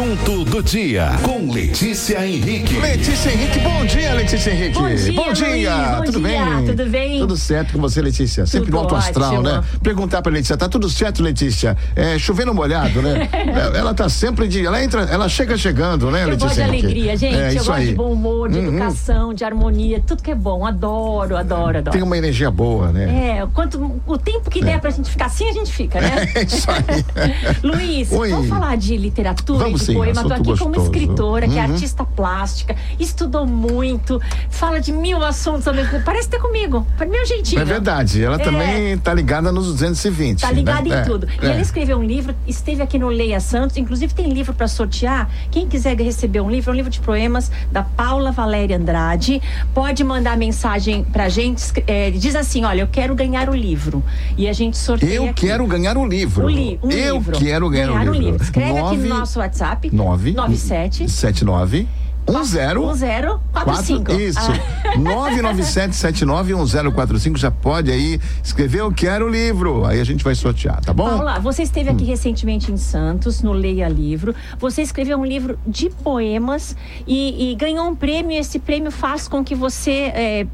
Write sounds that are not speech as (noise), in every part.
assunto do dia com Letícia Henrique. Letícia Henrique, bom dia, Letícia Henrique. Bom dia, bom dia. Luiz, bom tudo dia, bem? tudo bem? Tudo certo com você, Letícia? Sempre Tudo no alto astral, ótimo. né? Perguntar pra Letícia, tá tudo certo, Letícia? É, chovendo molhado, né? (laughs) É, ela tá sempre de, ela entra, ela chega chegando, né, Eu Letícia gosto de alegria, gente. É, eu isso gosto aí. de bom humor, de Uhum. educação, de harmonia, tudo que é bom. Adoro, adoro, adoro. Tem uma energia boa, né? É, quanto, o tempo que der pra gente ficar assim, a gente fica, né? (laughs) É isso aí. (laughs) Luiz, Oi. vamos falar de literatura Vamos de sim, poema. Assunto aqui como gostoso. escritora, que é Uhum. artista plástica, estudou muito, fala de mil assuntos ao mesmo tempo. Parece ter comigo, para meu jeitinho. É verdade, ela É. também tá ligada nos 220. Tá ligada né? em É, tudo. E é. ela escreveu um livro, esteve aqui no Leia Santos, inclusive tem livro para sortear. Quem quiser receber um livro, é um livro de poemas da Paula Valéria Andrade, pode mandar mensagem pra gente, é, diz assim, olha, eu quero ganhar o livro. E a gente sorteia Eu aqui. quero ganhar o livro. Um, li um Eu livro. quero ganhar, um o livro. Escreve aqui no nosso WhatsApp. 9 97 79 10 1045. Quatro, isso. Ah. (laughs) 997791045 já pode aí escrever eu quero o livro. Aí a gente vai sortear, tá bom? Paula, você esteve Hum. aqui recentemente em Santos, no Leia Livro. Você escreveu um livro de poemas e, e ganhou um prêmio. Esse prêmio faz com que você é,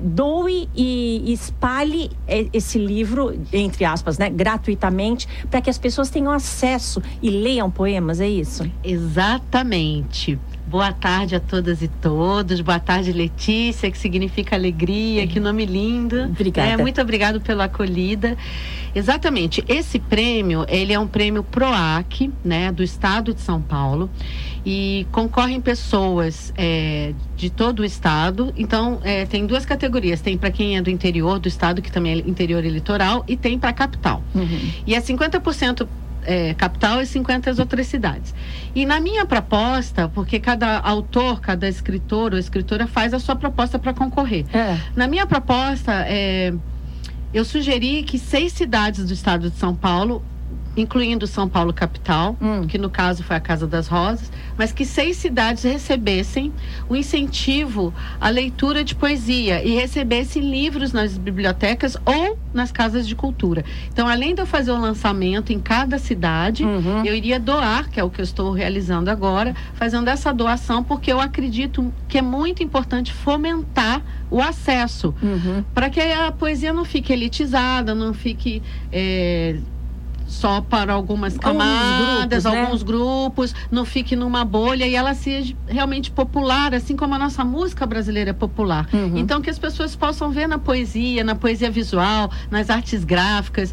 doe e espalhe é, esse livro, entre aspas, né, gratuitamente, para que as pessoas tenham acesso e leiam poemas, é isso? Exatamente. Boa tarde a todas e todos. Boa tarde, Letícia, que significa alegria, que nome lindo. Obrigada. É, muito obrigado pela acolhida. Exatamente. Esse prêmio, ele é um prêmio PROAC, né, do Estado de São Paulo, e concorrem pessoas é, de todo o estado. Então, é, tem duas categorias. Tem para quem é do interior do estado, que também é interior e litoral, e tem para a capital. E é 50% é, capital e 50 as outras cidades. E na minha proposta, porque cada autor, cada escritor ou escritora faz a sua proposta para concorrer. É. Na minha proposta, é, eu sugeri que seis cidades do estado de São Paulo, incluindo São Paulo capital, Hum. que no caso foi a Casa das Rosas, mas que seis cidades recebessem o incentivo à leitura de poesia e recebessem livros nas bibliotecas ou nas casas de cultura. Então, além de eu fazer o lançamento em cada cidade, Uhum. eu iria doar, que é o que eu estou realizando agora, fazendo essa doação, porque eu acredito que é muito importante fomentar o acesso Uhum. para que a poesia não fique elitizada, não fique é, só para algumas camadas, grupos, né? alguns grupos, não fique numa bolha e ela seja realmente popular, assim como a nossa música brasileira é popular. Uhum. Então que as pessoas possam ver na poesia, na poesia visual, nas artes gráficas,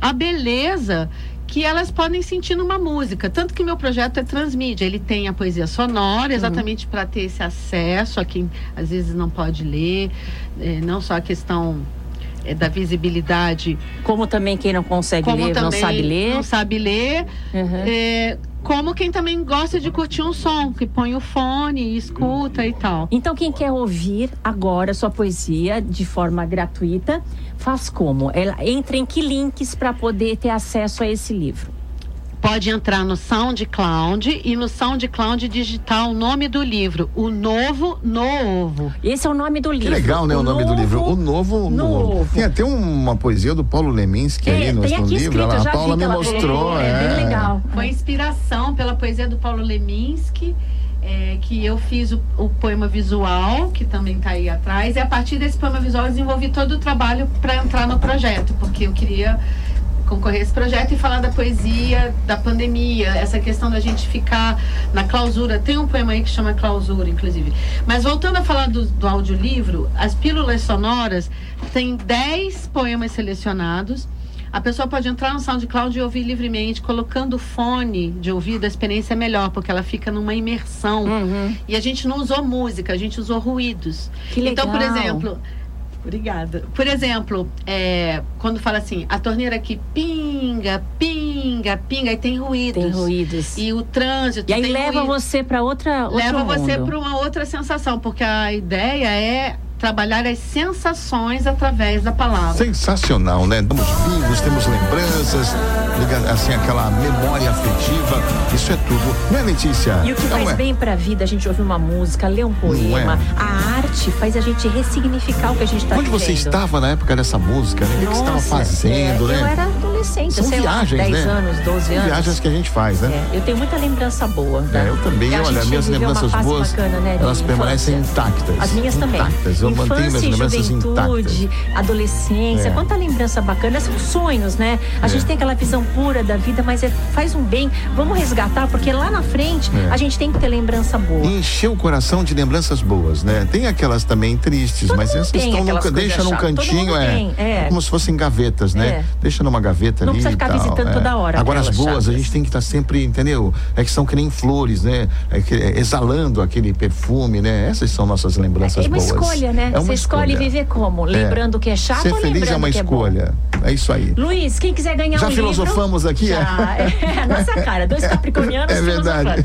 a beleza que elas podem sentir numa música. Tanto que meu projeto é transmídia. Ele tem a poesia sonora, exatamente para ter esse acesso a quem às vezes não pode ler, eh, não só a questão eh, da visibilidade, Como também quem não consegue ler, não sabe ler. não sabe ler, Uhum. eh, como quem também gosta de curtir um som, que põe o fone escuta e tal. Então, quem quer ouvir agora sua poesia de forma gratuita, faz como? Ela entra em que links para poder ter acesso a esse livro? Pode entrar no SoundCloud e no SoundCloud digitar o nome do livro, O Novo Novo. Esse é o nome do Que livro. legal, né, o, nome do Novo- livro. O Novo Novo. Tem até uma poesia do Paulo Leminski É, aí no, tem no aqui livro. escrito, Ela- a Paula vi me que mostrou. colocou, é bem legal. Foi inspiração pela poesia do Paulo Leminski, é, que eu fiz o, o poema visual, que também está aí atrás, e a partir desse poema visual eu desenvolvi todo o trabalho para entrar no projeto, porque eu queria concorrer a esse projeto e falar da poesia, da pandemia, essa questão da gente ficar na clausura. Tem um poema aí que chama Clausura, inclusive. Mas voltando a falar do, do audiolivro, as pílulas sonoras tem 10 poemas selecionados. A pessoa pode entrar no SoundCloud e ouvir livremente, colocando fone de ouvido, a experiência é melhor, porque ela fica numa imersão. Uhum. E a gente não usou música, a gente usou ruídos. Que legal. Então, por exemplo. Obrigada. Por exemplo, é, quando fala assim, a torneira aqui pinga, pinga, pinga, e tem ruídos. Tem ruídos. E o trânsito. E aí leva ruído. você para outra Leva você mundo. para uma outra sensação, porque a ideia é trabalhar as sensações através da palavra. Sensacional, né? Estamos vivos, temos lembranças, assim, aquela memória afetiva. Isso é tudo. Não é, Letícia? E o que Não faz é? bem pra vida, a gente ouvir uma música, ler um poema. é? A arte faz a gente ressignificar o que a gente tá Onde você vivendo. estava na época dessa música, né? O que você estava fazendo, é, né? Eu era adolescência, São sei viagens, lá, 10 né? anos, 12 São anos. viagens que a gente faz, né? É, eu tenho muita lembrança boa. É, né? eu também, A olha, minhas lembranças boas, bacana, né, elas permanecem infância. intactas. As minhas também. Intactas, eu mantenho minhas Infância e lembranças juventude, intactas. adolescência, É. quanta lembrança bacana. São sonhos, né? A É. gente tem aquela visão pura da vida, mas é- faz um bem. Vamos resgatar, porque lá na frente É. a gente tem que ter lembrança boa. E encher o coração de lembranças boas, né? Tem aquelas também tristes, Todo mas essas estão no, aquelas ca- coisas deixa num cantinho, é, é. como se fossem gavetas, né? É. Deixa numa gaveta Não ali. precisa e ficar tal, visitando é. toda hora Agora as boas, a chatas. gente tem que estar sempre, entendeu? É que são que nem flores, né? É que- é, exalando aquele perfume, né? Essas são nossas lembranças É uma boas. escolha, né? É uma Você escolhe viver como? Lembrando que é chato Ser ou feliz lembrando é uma é escolha. É isso aí. Luiz, quem quiser ganhar Já um livro... filosofamos aqui, é? Já, (laughs) é? a nossa cara, dois (laughs) capricornianos É verdade.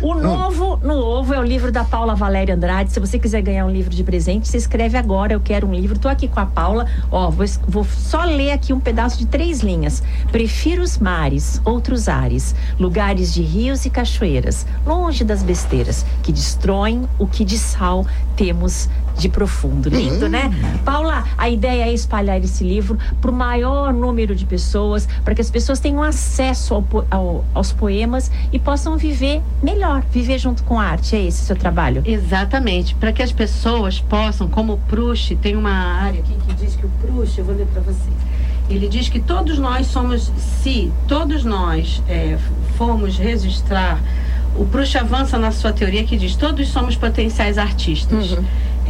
O Novo no Ovo é o livro da Paula Valéria Andrade. Se você quiser ganhar um livro de presente, você escreve agora, eu quero um livro. Tô aqui com a Paula. Ó, vou, vou só ler aqui um pedaço de três linhas. Prefiro os mares, outros ares, lugares de rios e cachoeiras, longe das besteiras que destroem o que de sal temos de profundo. Lindo, né? Paula, a ideia é espalhar esse livro para o maior número de pessoas, para que as pessoas tenham acesso ao ao- aos poemas e possam viver melhor, viver junto com a arte. É esse o seu trabalho? Exatamente, para que as pessoas possam, como o Proust, tem uma área aqui que diz que o Proust, eu vou ler para você. Ele diz que todos nós somos, se todos nós é, formos registrar, o Proust avança na sua teoria que diz todos somos potenciais artistas.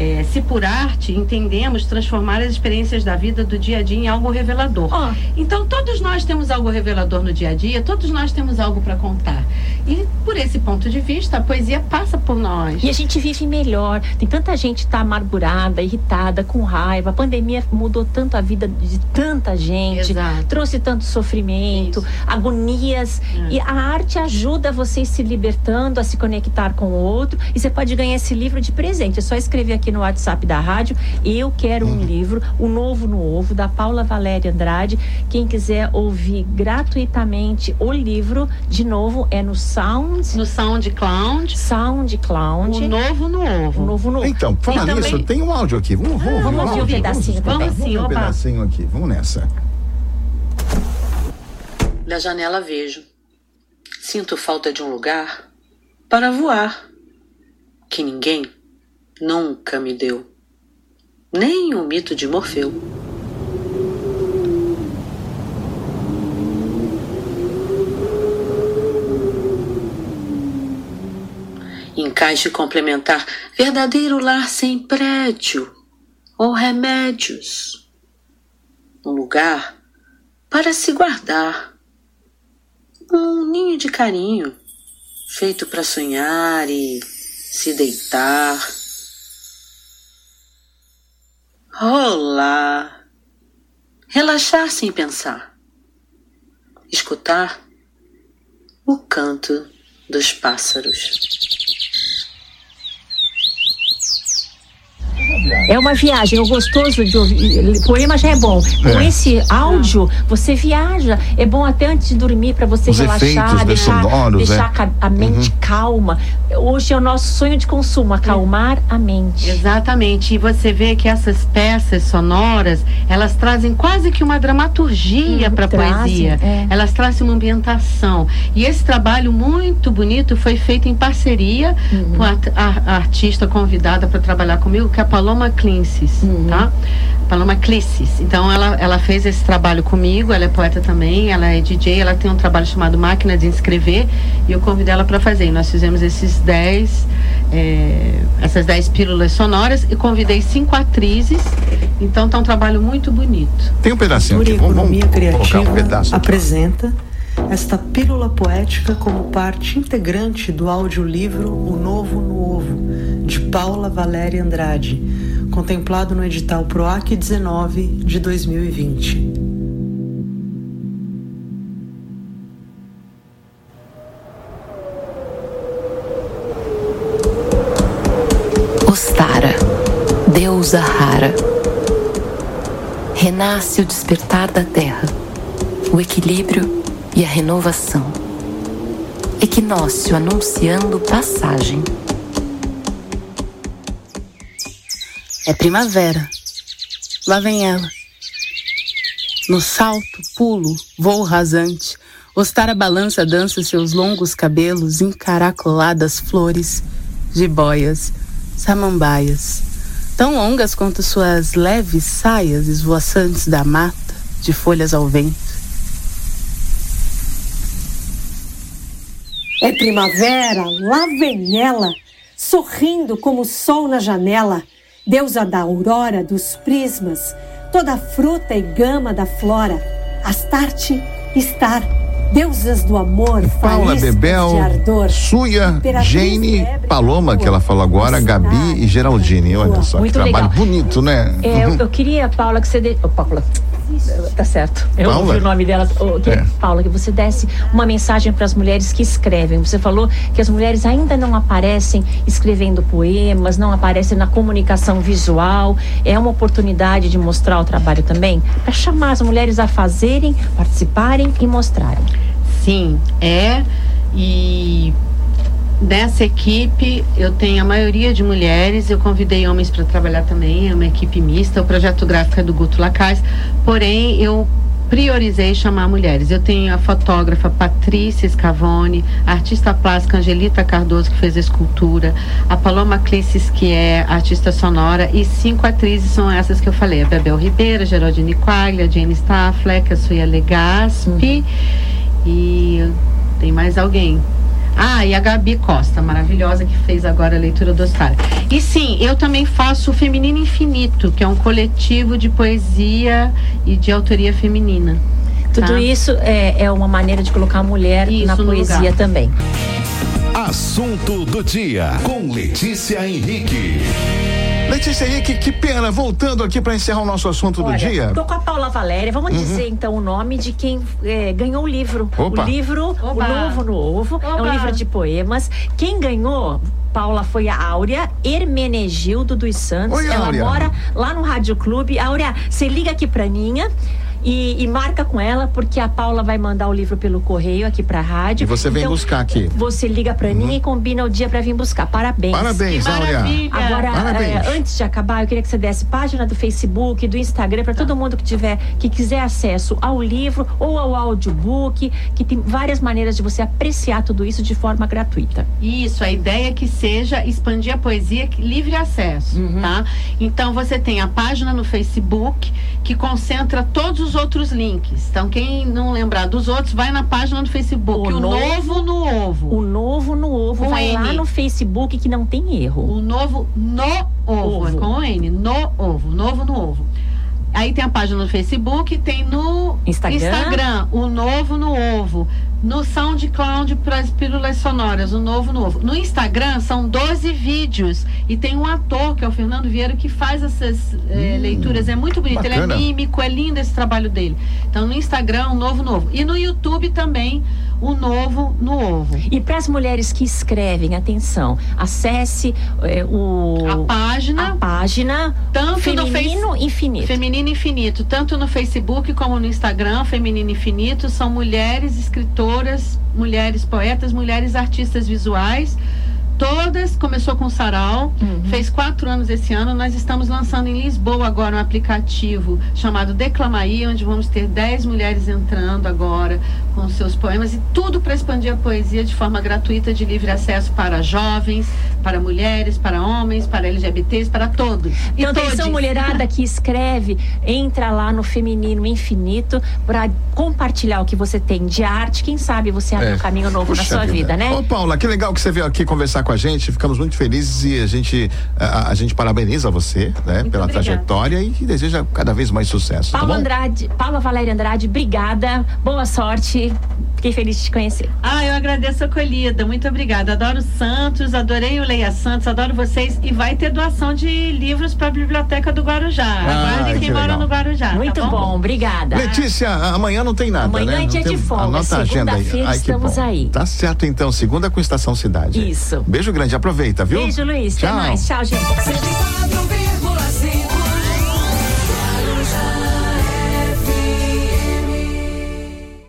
É, se por arte entendemos transformar as experiências da vida do dia a dia em algo revelador. Ó, Então, todos nós temos algo revelador no dia a dia, todos nós temos algo para contar. E, por esse ponto de vista, a poesia passa por nós. E a gente vive melhor. Tem tanta gente que tá amargurada, irritada, com raiva. A pandemia mudou tanto a vida de tanta gente. Exato. Trouxe tanto sofrimento, Isso. agonias. É. E a arte ajuda você se libertando, a se conectar com o outro. E você pode ganhar esse livro de presente. É só escrever aqui no WhatsApp da rádio. Eu quero um livro, O Novo no Ovo, da Paula Valéria Andrade. Quem quiser ouvir gratuitamente o livro, de novo, é no Sound, No SoundCloud, SoundCloud. o novo no O ovo. Novo no Ovo. Então, falar também- nisso, tem um áudio aqui. Vamos, vamos, vamos o ouvir um pedacinho vamos, também. Vamos ouvir um pedacinho aqui. Vamos nessa. Da janela vejo. Sinto falta de um lugar para voar que ninguém nunca me deu. Nem o mito de Morfeu. Encaixe complementar verdadeiro lar sem prédio ou remédios. Um lugar para se guardar. Um ninho de carinho, feito para sonhar e se deitar. Rolar. Relaxar sem pensar. Escutar o canto dos pássaros. É uma viagem. O gostoso de ouvir. Poema já é bom. Com É. esse áudio, você viaja. É bom até antes de dormir para você Os relaxar, efeitos, deixar, sonoros, deixar é. a a mente calma. Hoje é o nosso sonho de consumo, acalmar a mente. Exatamente. E você vê que essas peças sonoras, elas trazem quase que uma dramaturgia Uhum, para a poesia. é. Elas trazem uma ambientação. E esse trabalho muito bonito foi feito em parceria Uhum. com a, a- a artista convidada para trabalhar comigo, que é a Paloma Clincis, Uhum. tá? Paloma Clissis. Então ela, ela fez esse trabalho comigo, ela é poeta também, ela é DJ, ela tem um trabalho chamado Máquina de Inscrever e eu convidei ela para fazer. E nós fizemos esses 10, é, essas 10 pílulas sonoras e convidei cinco atrizes. Então tá um trabalho muito bonito. Tem um pedacinho aqui. Vamos, vamos Criativa um pedaço apresenta esta pílula poética como parte integrante do audiolivro O Novo no Ovo, de Paula Valéria Andrade, contemplado no edital PROAC 19 de 2020. Rara. Renasce o despertar da terra, o equilíbrio e a renovação. Equinócio anunciando passagem. É primavera. Lá vem ela. No salto, pulo, voo rasante, Ostara balança dança seus longos cabelos encaracoladas flores, jiboias, samambaias, tão longas quanto suas leves saias esvoaçantes da mata, de folhas ao vento. É primavera, lá vem ela, sorrindo como o sol na janela, deusa da aurora dos prismas, toda a fruta e gama da flora, Astarte, estar, deusas do amor, Paula Bebel, de ardor, Suia, Jane, febre Paloma, que ela falou agora, Gabi e Geraldine. Olha só, Muito que trabalho legal. bonito, né? É, eu, eu queria, Paula, que você. De... Oh, Paula. Tá certo. Eu Paula? ouvi o nome dela. Oh, queria, É. Paula, que você desse uma mensagem para as mulheres que escrevem. Você falou que as mulheres ainda não aparecem escrevendo poemas, não aparecem na comunicação visual. É uma oportunidade de mostrar o trabalho também, para chamar as mulheres a fazerem, participarem e mostrarem. Sim, é. E nessa equipe eu tenho a maioria de mulheres, eu convidei homens para trabalhar também, é uma equipe mista, o projeto gráfico é do Guto Lacaz, porém eu priorizei chamar mulheres. Eu tenho a fotógrafa Patrícia Scavone, a artista plástica Angelita Cardoso, que fez a escultura, a Paloma Clisses, que é artista sonora, e cinco atrizes são essas que eu falei: a Bebel Ribeiro, Geraldine Quaglia, Jane Staffleck, a Suia Legaspi e tem mais alguém. Ah, e a Gabi Costa, maravilhosa, que fez agora a leitura do Oscar. E sim, eu também faço o Feminino Infinito, que é um coletivo de poesia e de autoria feminina. Tudo tá? isso é, é uma maneira de colocar a mulher Isso na poesia lugar. também. Assunto do dia com Letícia Henrique. Letícia Henrique, que pena, voltando aqui para encerrar o nosso assunto do Olha, dia. Tô com a Paula Valéria. Vamos dizer então o nome de quem eh, ganhou o livro. Opa. O livro O Oba. Novo no Ovo. É um Oba. livro de poemas. Quem ganhou. Paula foi a Áurea Hermenegildo dos Santos. Oi, Ela Áurea. mora lá no Rádio Clube. Áurea, você liga aqui pra Ninha. E, e marca com ela, porque a Paula vai mandar o livro pelo correio aqui pra rádio. E você vem Então, buscar aqui. Você liga pra Ninha e combina o dia pra vir buscar. Parabéns. Parabéns, Que Áurea. maravilha. Agora, Parabéns. é, antes de acabar, eu queria que você desse página do Facebook, do Instagram, para todo mundo que tiver, que quiser acesso ao livro ou ao audiobook, que tem várias maneiras de você apreciar tudo isso de forma gratuita. Isso, a ideia é que seja expandir a poesia livre acesso, Uhum. tá? Então você tem a página no Facebook que concentra todos os outros links. Então quem não lembrar dos outros, vai na página do Facebook. O O, novo- novo no ovo. O novo no ovo, Com vai lá N. no Facebook que não tem erro. O novo no ovo, Ovo. é com o N, no ovo, novo no ovo. Aí tem a página no Facebook, tem no Instagram. o novo no ovo. No SoundCloud para as pílulas sonoras, o novo no ovo. No Instagram são 12 vídeos e tem um ator, que é o Fernando Vieira, que faz essas eh, leituras. É muito bonito, ele bacana. é mímico, é lindo esse trabalho dele. Então no Instagram, o novo no ovo. E no YouTube também, o novo no ovo. E para as mulheres que escrevem, atenção, acesse é, o página. Tanto no Feminino Infinito. Feminino Infinito, tanto no Facebook como no Instagram, Feminino Infinito, são mulheres escritoras, mulheres poetas, mulheres artistas visuais. Todas, começou com Sarau, Uhum. fez quatro anos esse ano. Nós estamos lançando em Lisboa agora um aplicativo chamado Declamaí, onde vamos ter 10 mulheres entrando agora com seus poemas e tudo para expandir a poesia de forma gratuita, de livre acesso para jovens, para mulheres, para homens, para LGBTs, para todos. E Então, atenção, mulherada que escreve, entra lá no Feminino Infinito para compartilhar o que você tem de arte. Quem sabe você abre É. um caminho novo na Puxa sua vida, né? Ô, Paula, que legal que você veio aqui conversar com a gente. Ficamos muito felizes e a gente, a, a gente parabeniza você, né, Muito pela obrigada. trajetória e deseja cada vez mais sucesso. Paula tá? Andrade, Paula Valéria Andrade, obrigada. Boa sorte. Fiquei feliz de te conhecer. Ah, eu agradeço a acolhida. Muito obrigada. Adoro Santos, adorei o Leia Santos, adoro vocês. E vai ter doação de livros para a Biblioteca do Guarujá. Ah, Aguardem que quem mora no Guarujá. Muito tá bom? obrigada. Letícia, amanhã não tem nada, Amanhã né? é dia tem- de folga, Anota a agenda aí. Ai, estamos bom. aí. Tá certo então, segunda com Estação Cidade. Isso. Beijo grande, aproveita, viu? Beijo, Luiz. Tchau. Até mais. Tchau, gente.